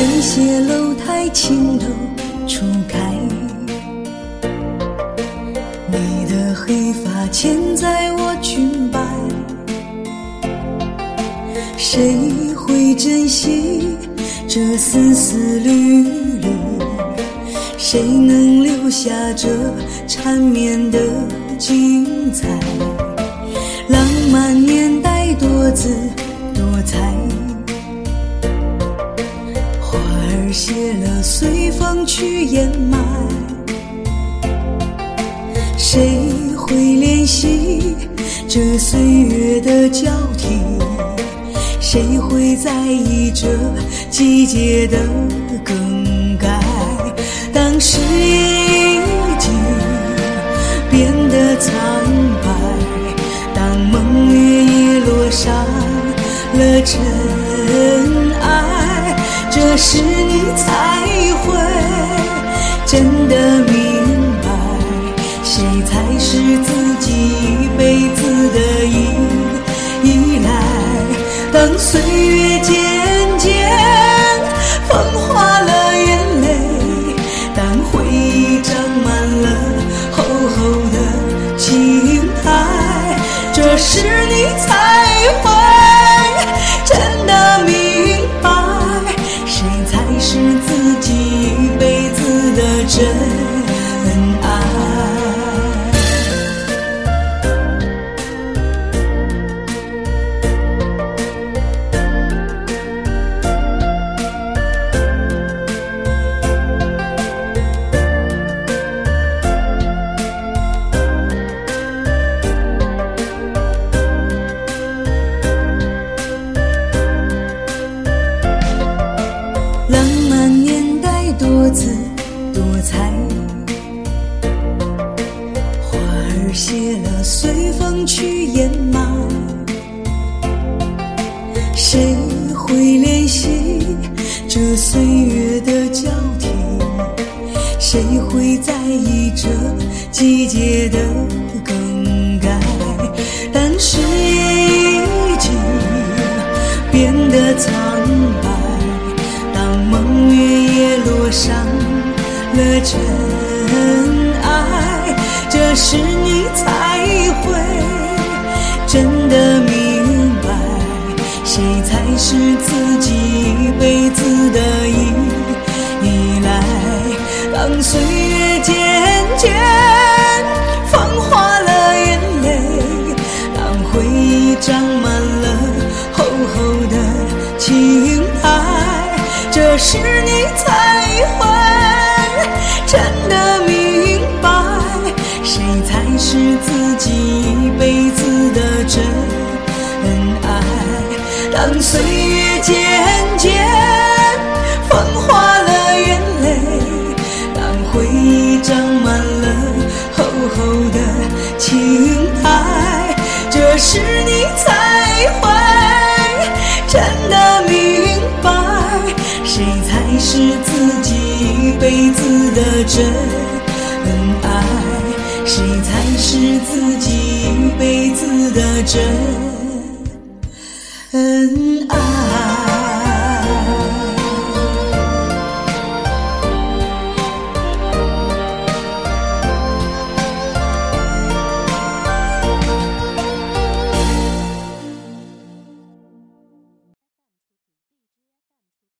水榭楼台青楼初开，你的黑发牵在我裙摆，谁会珍惜这丝丝缕缕？谁能留下这缠绵的精彩？浪漫年代多姿多彩。谢了，随风去掩埋。谁会怜惜这岁月的交替？谁会在意这季节的更改？当誓言已经变得苍白，当梦月也落上了尘埃，这时你才会真的明白，谁才是自己一辈子的依依赖。当岁月渐渐儿谢了，随风去掩埋。谁会怜惜这岁月的交替？谁会在意这季节的更改？当誓言已经变得苍白。当梦雨也落上了尘，是你才会真的明白，谁才是自己一辈子的依依赖。当岁月渐渐风化了眼泪，当回忆长满了厚厚的青苔，这是你才当岁月渐渐风化了眼泪，当回忆长满了厚厚的青苔，这时你才会真的明白，谁才是自己一辈子的真爱，谁才是自己一辈子的真。恩爱。